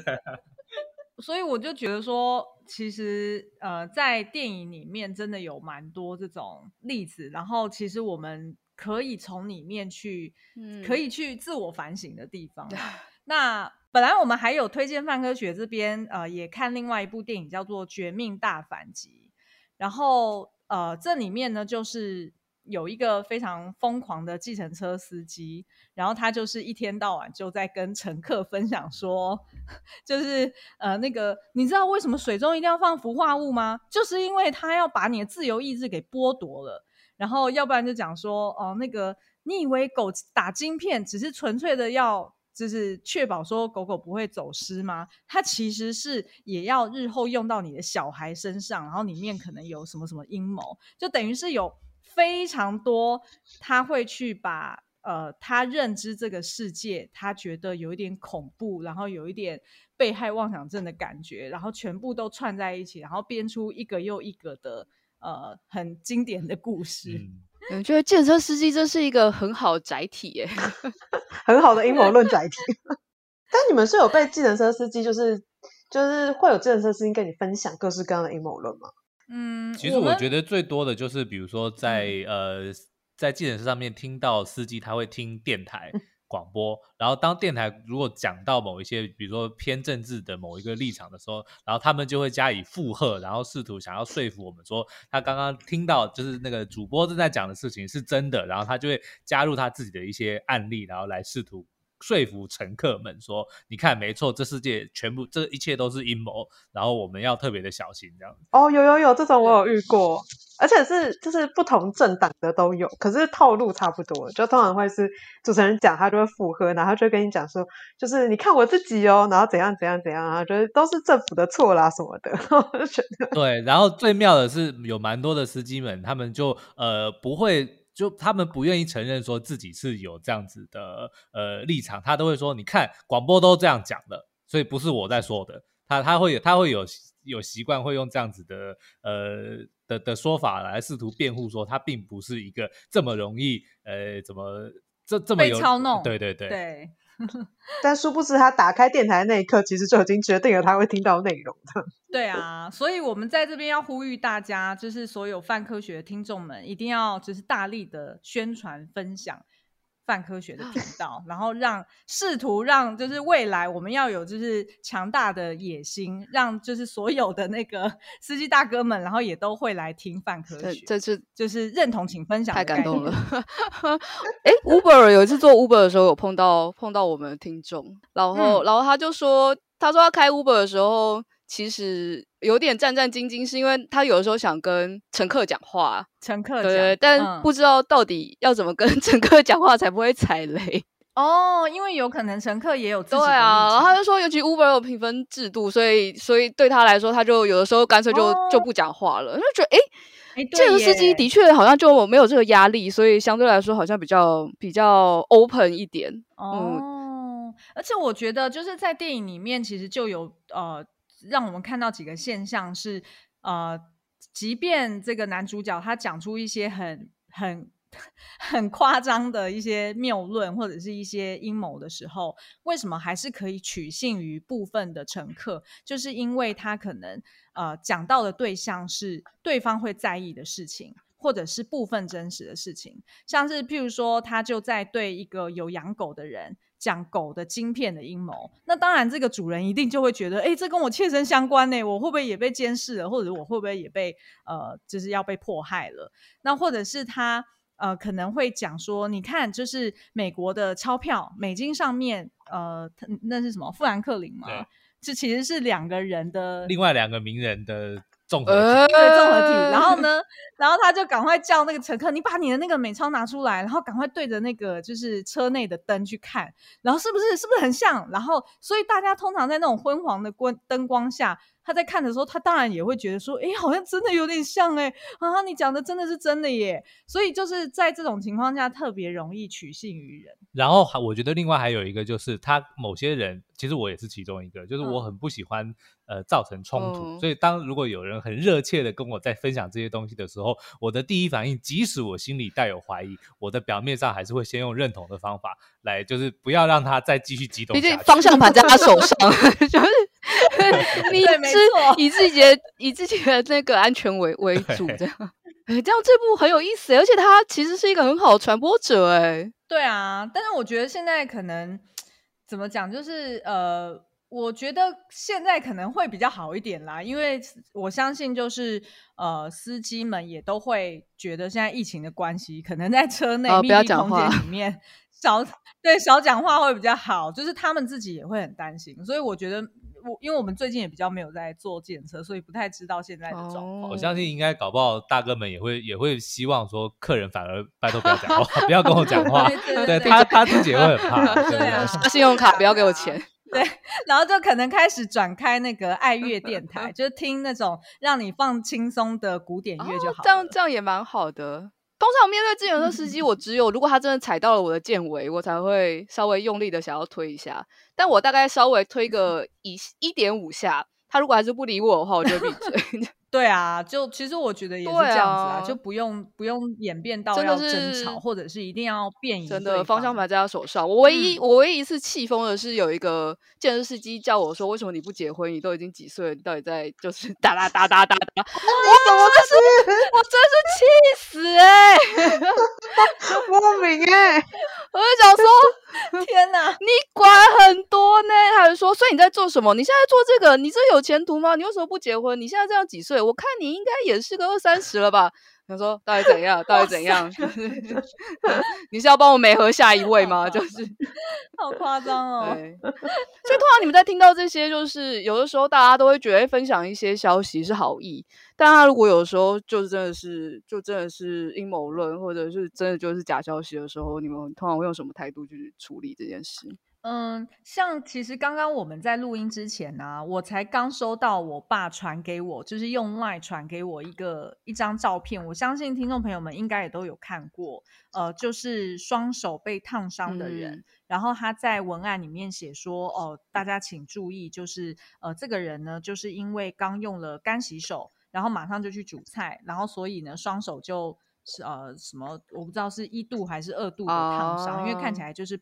所以我就觉得说，其实呃，在电影里面真的有蛮多这种例子，然后其实我们可以从里面去，嗯，可以去自我反省的地方。那本来我们还有推荐范科学这边，呃，也看另外一部电影叫做《绝命大反击》，然后呃，这里面呢就是。有一个非常疯狂的计程车司机，然后他就是一天到晚就在跟乘客分享说，就是呃那个你知道为什么水中一定要放氟化物吗？就是因为他要把你的自由意志给剥夺了。然后要不然就讲说哦、那个你以为狗打晶片只是纯粹的要就是确保说狗狗不会走失吗？它其实是也要日后用到你的小孩身上，然后里面可能有什么什么阴谋，就等于是有。非常多，他会去把呃，他认知这个世界，他觉得有一点恐怖，然后有一点被害妄想症的感觉，然后全部都串在一起，然后编出一个又一个的呃很经典的故事。嗯，我觉得计程车司机这是一个很好的载体耶，很好的阴谋论载体。但你们是有被计程车司机，就是就是会有计程车司机跟你分享各式各样的阴谋论吗？嗯，其实我觉得最多的就是，比如说在、嗯、呃，在计程车上面听到司机他会听电台广播，然后当电台如果讲到某一些，比如说偏政治的某一个立场的时候，然后他们就会加以附和，然后试图想要说服我们说，他刚刚听到就是那个主播正在讲的事情是真的，然后他就会加入他自己的一些案例，然后来试图。说服乘客们说：“你看，没错，这世界全部这一切都是阴谋，然后我们要特别的小心。”这样子。哦，有有有，这种我有遇过，而且是就是不同政党的都有，可是套路差不多，就通常会是主持人讲，他就会附和，然后就跟你讲说：“就是你看我自己哦，然后怎样怎样怎样啊，就是都是政府的错啦什么的。”我就觉得对，然后最妙的是有蛮多的司机们，他们就呃不会。就他们不愿意承认说自己是有这样子的呃立场，他都会说：“你看广播都这样讲的，所以不是我在说的。”他他会有他会有有习惯会用这样子的呃的的说法来试图辩护说他并不是一个这么容易呃怎么这这么有被操弄，对对对对。但殊不知，他打开电台那一刻，其实就已经决定了他会听到内容的。对啊，所以我们在这边要呼吁大家，就是所有泛科学听众们，一定要就是大力的宣传分享。泛科学的频道，然后让试图让就是未来我们要有就是强大的野心，让就是所有的那个 司机大哥们，然后也都会来听泛科学。这次就是认同，请分享。太感动了。哎，Uber 有一次做 Uber 的时候，有碰到碰到我们的听众，然后、嗯、然后他就说，他说他开 Uber 的时候。其实有点战战兢兢，是因为他有的时候想跟乘客讲话，乘客对，对，但不知道到底要怎么跟 乘客讲话才不会踩雷。哦，因为有可能乘客也有自己的对啊，然后他就说，尤其 Uber 有评分制度，所以所以对他来说，他就有的时候干脆就、哦、就不讲话了，就觉得哎，这个司机的确好像就没有这个压力，所以相对来说好像比较比较 open 一点。哦、嗯，而且我觉得就是在电影里面其实就有呃。让我们看到几个现象是，呃，即便这个男主角他讲出一些很很很夸张的一些谬论或者是一些阴谋的时候，为什么还是可以取信于部分的乘客？就是因为他可能呃讲到的对象是对方会在意的事情，或者是部分真实的事情，像是譬如说，他就在对一个有养狗的人。讲狗的晶片的阴谋，那当然这个主人一定就会觉得，哎、欸，这跟我切身相关呢，我会不会也被监视了，或者我会不会也被呃，就是要被迫害了？那或者是他呃可能会讲说，你看，就是美国的钞票，美金上面，呃，那是什么？富兰克林吗？这其实是两个人的，另外两个名人的。综合体，对，综合体。然后呢，然后他就赶快叫那个乘客，你把你的那个美钞拿出来，然后赶快对着那个就是车内的灯去看，然后是不是是不是很像？然后，所以大家通常在那种昏黄的光灯光下。他在看的时候，他当然也会觉得说：“哎，好像真的有点像哎啊！你讲的真的是真的耶！”所以就是在这种情况下，特别容易取信于人。然后我觉得另外还有一个就是，他某些人其实我也是其中一个，就是我很不喜欢、嗯、呃造成冲突。所以当如果有人很热切的跟我在分享这些东西的时候，我的第一反应，即使我心里带有怀疑，我的表面上还是会先用认同的方法来，就是不要让他再继续激动。毕竟方向盘在他手上，就是。你是以自己的以自己的那个安全为 为主，这样，这样这部很有意思，而且他其实是一个很好的传播者，哎，对啊，但是我觉得现在可能怎么讲，就是呃，我觉得现在可能会比较好一点啦，因为我相信就是呃，司机们也都会觉得现在疫情的关系，可能在车内密闭空间里面 少对少讲话会比较好，就是他们自己也会很担心，所以我觉得。我因为我们最近也比较没有在做检测，所以不太知道现在的状况。我相信应该搞不好大哥们也会也会希望说，客人反而拜托不要讲话，不要跟我讲话。对，对，对，对，对他他自己也会很怕。对啊，信用卡不要给我钱。对，然后就可能开始转开那个爱乐电台，就是听那种让你放轻松的古典乐就好，哦。这样这样也蛮好的。通常面对自行车司机，我只有如果他真的踩到了我的键尾，我才会稍微用力的想要推一下。但我大概稍微推个一一点五下，他如果还是不理我的话，我就闭嘴。对啊，就其实我觉得也是这样子啊，就不用不用演变到要争吵，或者是一定要变。真的方向盘在他手上。我唯一、嗯、我唯一一次气疯的是有一个健身司机叫我说：“为什么你不结婚？你都已经几岁了？你到底在就是哒哒哒哒哒哒？” 我怎么是？我真是气死！莫名哎、欸！我就想说，天哪，你管很多呢？还是说，所以你在做什么？你现在做这个，你这有前途吗？你为什么不结婚？你现在这样几岁？我看你应该也是个二三十了吧？他说到底怎样？到底怎样？你是要帮我美合下一位吗？就是好夸张哦。对，所以通常你们在听到这些，就是有的时候大家都会觉得分享一些消息是好意，但他如果有的时候就是真的是就真的是阴谋论，或者是真的就是假消息的时候，你们通常会用什么态度去处理这件事？嗯，像其实刚刚我们在录音之前呢、啊，我才刚收到我爸传给我，就是用 LINE 传给我一个一张照片。我相信听众朋友们应该也都有看过，呃，就是双手被烫伤的人，嗯、然后他在文案里面写说，哦，大家请注意，就是呃，这个人呢，就是因为刚用了干洗手，然后马上就去煮菜，然后所以呢，双手就是呃什么，我不知道是一度还是二度的烫伤，哦、因为看起来就是。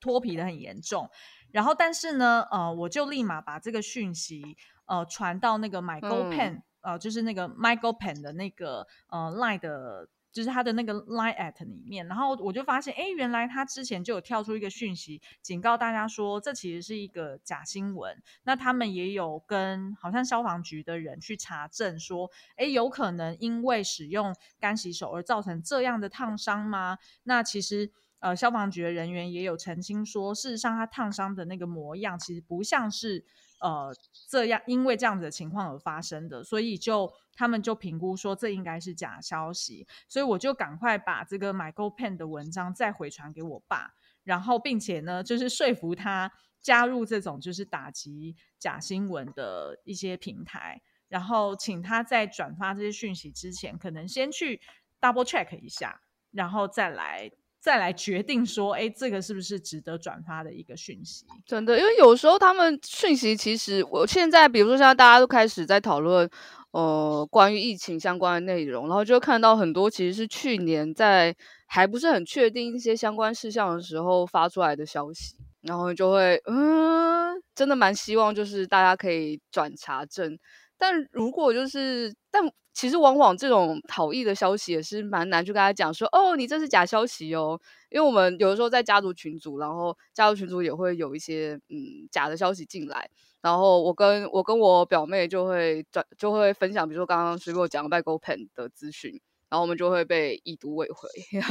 脱皮的很严重，然后但是呢，呃，我就立马把这个讯息呃传到那个 MyGoPen，、嗯、呃，就是那个 MyGoPen 的那个呃 Line 的，就是他的那个 Line at 里面，然后我就发现，哎，原来他之前就有跳出一个讯息，警告大家说这其实是一个假新闻。那他们也有跟好像消防局的人去查证说，哎，有可能因为使用干洗手而造成这样的烫伤吗？那其实。呃，消防局的人员也有澄清说，事实上他烫伤的那个模样其实不像是呃这样，因为这样子的情况而发生的，所以就他们就评估说这应该是假消息，所以我就赶快把这个 MyGoPen 的文章再回传给我爸，然后并且呢，就是说服他加入这种就是打击假新闻的一些平台，然后请他在转发这些讯息之前，可能先去 double check 一下，然后再来。再来决定说，哎，这个是不是值得转发的一个讯息？真的，因为有时候他们讯息其实，我现在比如说现在大家都开始在讨论，呃，关于疫情相关的内容，然后就看到很多其实是去年在还不是很确定一些相关事项的时候发出来的消息，然后就会，嗯，真的蛮希望就是大家可以转查证，但如果就是，但。其实往往这种讨厌的消息也是蛮难去跟他讲说，哦，你这是假消息哦，因为我们有的时候在家族群组，然后家族群组也会有一些嗯假的消息进来，然后我跟我跟我表妹就会转就会分享，比如说刚刚水果讲的 MyGoPen 的资讯，然后我们就会被已读未回。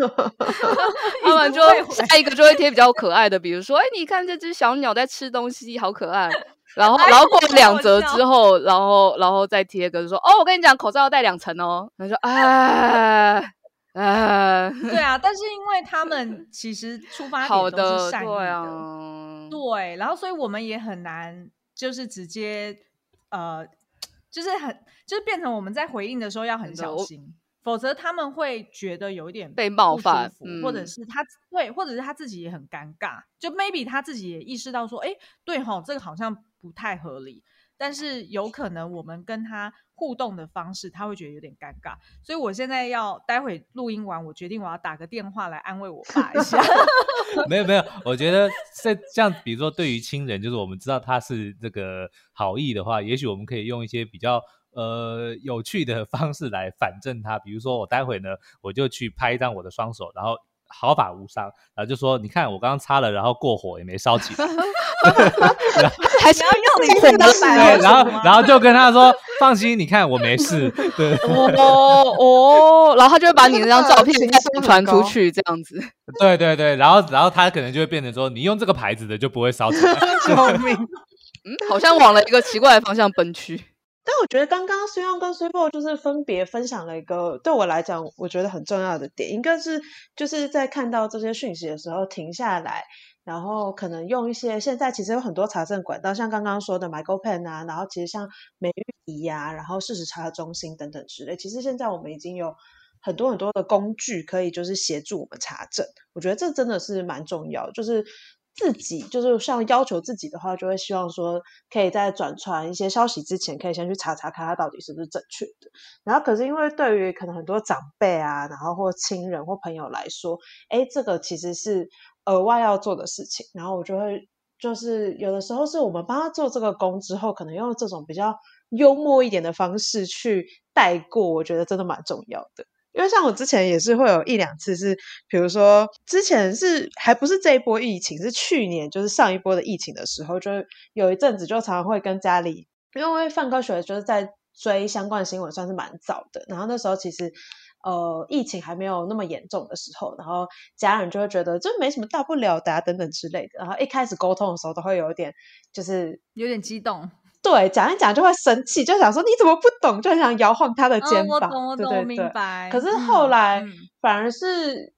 他们就下一个就会贴比较可爱的，比如说，哎，你看这只小鸟在吃东西，好可爱。然后，然后过两折之后，然后，然后再贴个说，哦，我跟你讲，口罩要戴两层哦。他说，哎。呃，对啊，但是因为他们其实出发点都是善意的，对啊，对，然后所以我们也很难，就是直接呃，就是很，就是变成我们在回应的时候要很小心，否则他们会觉得有一点被冒犯，嗯、或者是他对，或者是他自己也很尴尬，就 maybe 他自己也意识到说，哎，对吼，这个好像不太合理。但是有可能我们跟他互动的方式，他会觉得有点尴尬，所以我现在要待会录音完，我决定我要打个电话来安慰我爸一下。没有没有，我觉得这像比如说对于亲人，就是我们知道他是这个好意的话，也许我们可以用一些比较呃有趣的方式来反证他。比如说我待会呢，我就去拍一张我的双手，然后。毫发无伤，然后就说：“你看，我刚刚擦了，然后过火也没烧起来。” 还是要用你对，然后然后就跟他说：“放心，你看我没事。”对，哦哦，然后他就会把你那张照片再传出去，这样子。对对对，然后然后他可能就会变成说：“你用这个牌子的就不会烧起来。”救命！嗯，好像往了一个奇怪的方向奔去。但我觉得刚刚 s u 跟孙博就是分别分享了一个对我来讲我觉得很重要的点，应该是就是在看到这些讯息的时候停下来，然后可能用一些现在其实有很多查证管道，像刚刚说的 MyGoPen 啊，然后其实像美玉仪呀，然后事实查中心等等之类，其实现在我们已经有很多很多的工具可以就是协助我们查证，我觉得这真的是蛮重要，就是。自己就是像要求自己的话，就会希望说，可以在转传一些消息之前，可以先去查查看它到底是不是正确的。然后，可是因为对于可能很多长辈啊，然后或亲人或朋友来说，哎，这个其实是额外要做的事情。然后我就会就是有的时候是我们帮他做这个工之后，可能用这种比较幽默一点的方式去带过，我觉得真的蛮重要的。因为像我之前也是会有一两次是，比如说之前是还不是这一波疫情，是去年就是上一波的疫情的时候，就有一阵子就常常会跟家里，因为范科学就是在追相关的新闻，算是蛮早的。然后那时候其实呃疫情还没有那么严重的时候，然后家人就会觉得这没什么大不了的啊等等之类的。然后一开始沟通的时候都会有一点就是有点激动。对，讲一讲就会生气，就想说你怎么不懂，就很想摇晃他的肩膀。哦、我懂，我懂，对对对，明白。可是后来、嗯、反而是，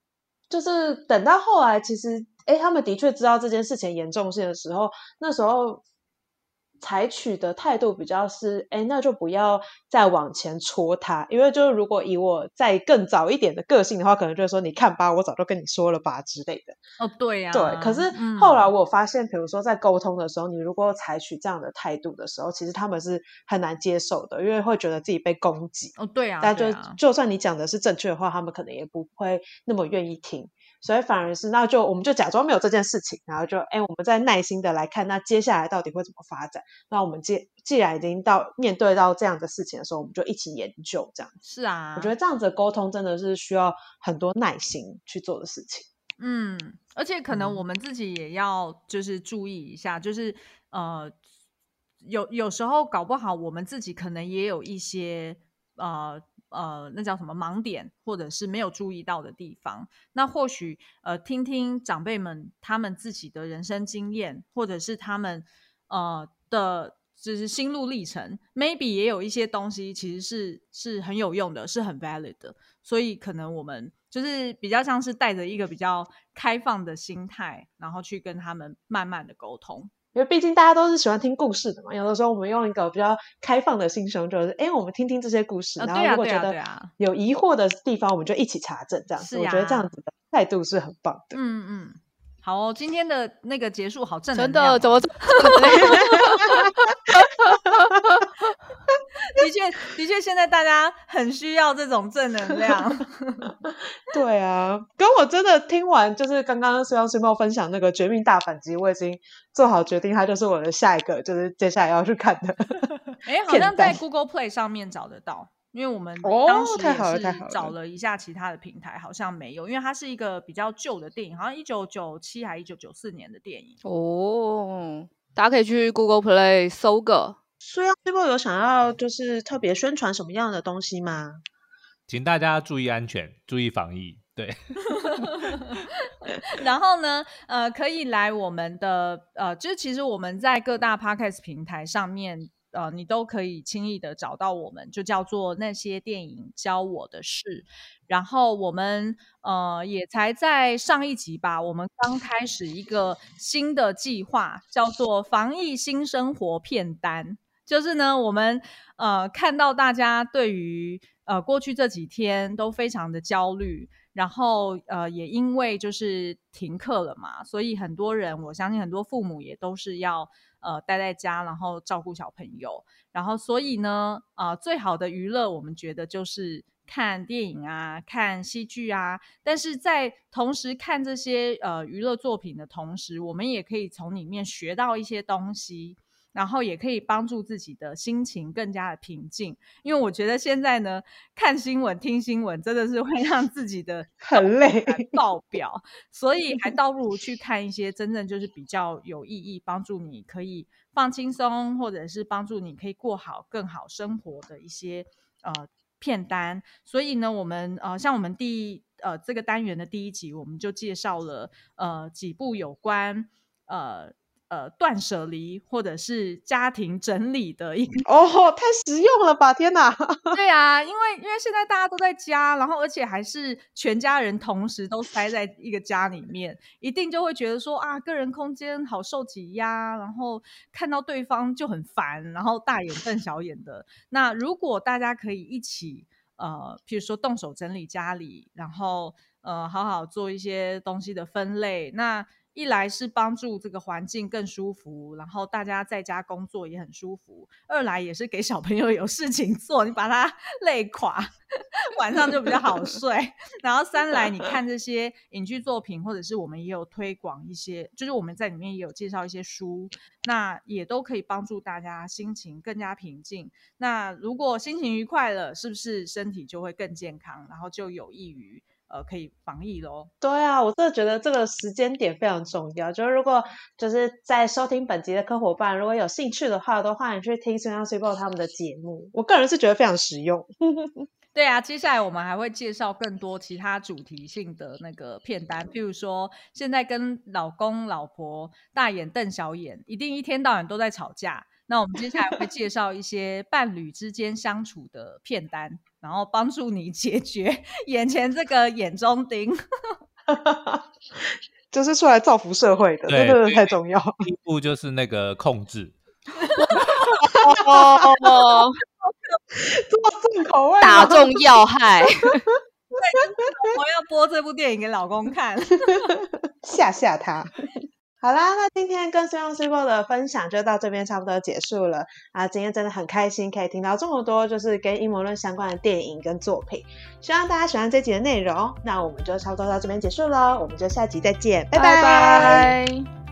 就是等到后来，其实哎，他们的确知道这件事情严重性的时候，那时候。采取的态度比较是，哎，那就不要再往前戳他，因为就是如果以我再更早一点的个性的话，可能就是说，你看吧，我早就跟你说了吧之类的。哦，对呀、啊，对。可是后来我发现，比如说在沟通的时候，你如果采取这样的态度的时候，其实他们是很难接受的，因为会觉得自己被攻击。哦，对啊。但就就算你讲的是正确的话，他们可能也不会那么愿意听。所以反而是，那就我们就假装没有这件事情，然后就哎，我们再耐心的来看，那接下来到底会怎么发展？那我们既既然已经到面对到这样的事情的时候，我们就一起研究这样。是啊，我觉得这样子的沟通真的是需要很多耐心去做的事情。嗯，而且可能我们自己也要就是注意一下，就是呃，有有时候搞不好我们自己可能也有一些呃。呃，那叫什么盲点，或者是没有注意到的地方。那或许呃，听听长辈们他们自己的人生经验，或者是他们呃的，就是心路历程，maybe 也有一些东西其实是是很有用的，是很 valid 的。所以可能我们就是比较像是带着一个比较开放的心态，然后去跟他们慢慢的沟通。因为毕竟大家都是喜欢听故事的嘛，有的时候我们用一个比较开放的心胸，就是哎，我们听听这些故事，哦、然后如果觉得有疑惑的地方，我们就一起查证，这样子。我觉得这样子的态度是很棒的。嗯嗯，好哦，今天的那个结束好正能量，真的怎么这么？的确，的确，现在大家很需要这种正能量。对啊，跟我真的听完，就是刚刚孙杨孙茂分享那个《绝命大反击》，我已经做好决定，它就是我的下一个，就是接下来要去看的。哎，好像在 Google Play 上面找得到，因为我们当时也是找了一下其他的平台，好像没有，因为它是一个比较旧的电影，好像一九九七还一九九四年的电影。哦，大家可以去 Google Play 搜个。所以，这波有想要就是特别宣传什么样的东西吗？请大家注意安全，注意防疫。对。然后呢，呃，可以来我们的呃，就是其实我们在各大 Podcast 平台上面，呃，你都可以轻易的找到我们，就叫做那些电影教我的事。然后我们呃也才在上一集吧，我们刚开始一个新的计划，叫做防疫新生活片单。就是呢，我们呃看到大家对于呃过去这几天都非常的焦虑。然后，呃，也因为就是停课了嘛，所以很多人，我相信很多父母也都是要呃待在家，然后照顾小朋友。然后，所以呢，呃，最好的娱乐，我们觉得就是看电影啊，看戏剧啊。但是在同时看这些呃娱乐作品的同时，我们也可以从里面学到一些东西。然后也可以帮助自己的心情更加的平静，因为我觉得现在呢，看新闻、听新闻真的是会让自己的 很累爆表，所以还倒不如去看一些真正就是比较有意义、帮助你可以放轻松，或者是帮助你可以过好更好生活的一些呃片单。所以呢，我们呃像我们第一呃这个单元的第一集，我们就介绍了呃几部有关呃。呃，断舍离或者是家庭整理的一个哦，太实用了吧！天哪，对啊，因为因为现在大家都在家，然后而且还是全家人同时都塞在一个家里面，一定就会觉得说啊，个人空间好受挤压，然后看到对方就很烦，然后大眼瞪小眼的。那如果大家可以一起呃，譬如说动手整理家里，然后呃，好好做一些东西的分类，那。一来是帮助这个环境更舒服，然后大家在家工作也很舒服；二来也是给小朋友有事情做，你把他累垮，晚上就比较好 睡。然后三来，你 看这些影剧作品，或者是我们也有推广一些，就是我们在里面也有介绍一些书，那也都可以帮助大家心情更加平静。那如果心情愉快了，是不是身体就会更健康，然后就有益于。呃，可以防疫咯。对啊，我真的觉得这个时间点非常重要。就是如果就是在收听本集的科伙伴，如果有兴趣的话，都欢迎去听孙杨 super 他们的节目。我个人是觉得非常实用。对啊，接下来我们还会介绍更多其他主题性的那个片单，譬如说现在跟老公老婆大眼瞪小眼，一定一天到晚都在吵架。那我们接下来会介绍一些伴侣之间相处的片单。然后帮助你解决眼前这个眼中钉，就是出来造福社会的，这个太重要。第一步就是那个控制，哦，这么重口味，打中要害。我要播这部电影给老公看，吓吓他。好啦，那今天跟孙杨 super 的分享就到这边差不多结束了啊！今天真的很开心，可以听到这么多就是跟阴谋论相关的电影跟作品，希望大家喜欢这集的内容。那我们就差不多到这边结束喽，我们就下集再见，拜。拜拜。